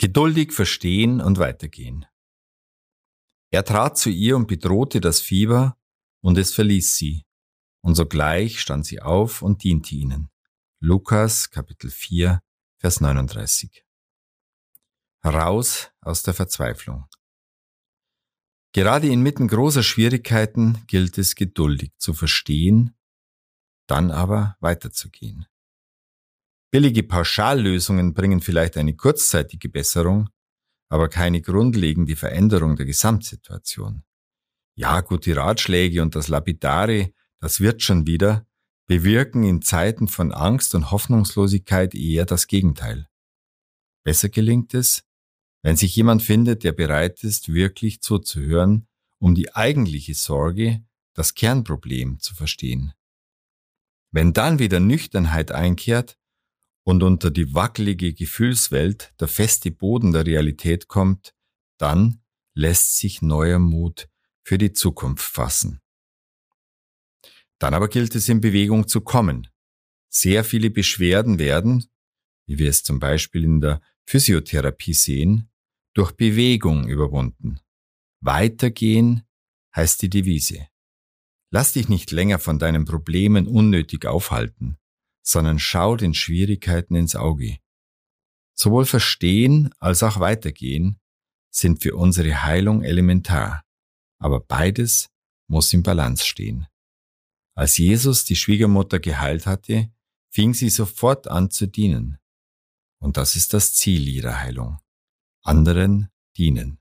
Geduldig verstehen und weitergehen. Er trat zu ihr und bedrohte das Fieber, und es verließ sie. Und sogleich stand sie auf und diente ihnen. Lukas Kapitel 4, Vers 39. Heraus aus der Verzweiflung. Gerade inmitten großer Schwierigkeiten gilt es geduldig zu verstehen, dann aber weiterzugehen. Billige Pauschallösungen bringen vielleicht eine kurzzeitige Besserung, aber keine grundlegende Veränderung der Gesamtsituation. Ja, gute Ratschläge und das Lapidare, das wird schon wieder, bewirken in Zeiten von Angst und Hoffnungslosigkeit eher das Gegenteil. Besser gelingt es, wenn sich jemand findet, der bereit ist, wirklich zuzuhören, um die eigentliche Sorge, das Kernproblem zu verstehen. Wenn dann wieder Nüchternheit einkehrt und unter die wackelige Gefühlswelt der feste Boden der Realität kommt, dann lässt sich neuer Mut für die Zukunft fassen. Dann aber gilt es in Bewegung zu kommen. Sehr viele Beschwerden werden, wie wir es zum Beispiel in der Physiotherapie sehen, durch Bewegung überwunden. Weitergehen heißt die Devise. Lass dich nicht länger von deinen Problemen unnötig aufhalten, sondern schau den Schwierigkeiten ins Auge. Sowohl Verstehen als auch Weitergehen sind für unsere Heilung elementar, aber beides muss im Balance stehen. Als Jesus die Schwiegermutter geheilt hatte, fing sie sofort an zu dienen. Und das ist das Ziel ihrer Heilung anderen dienen.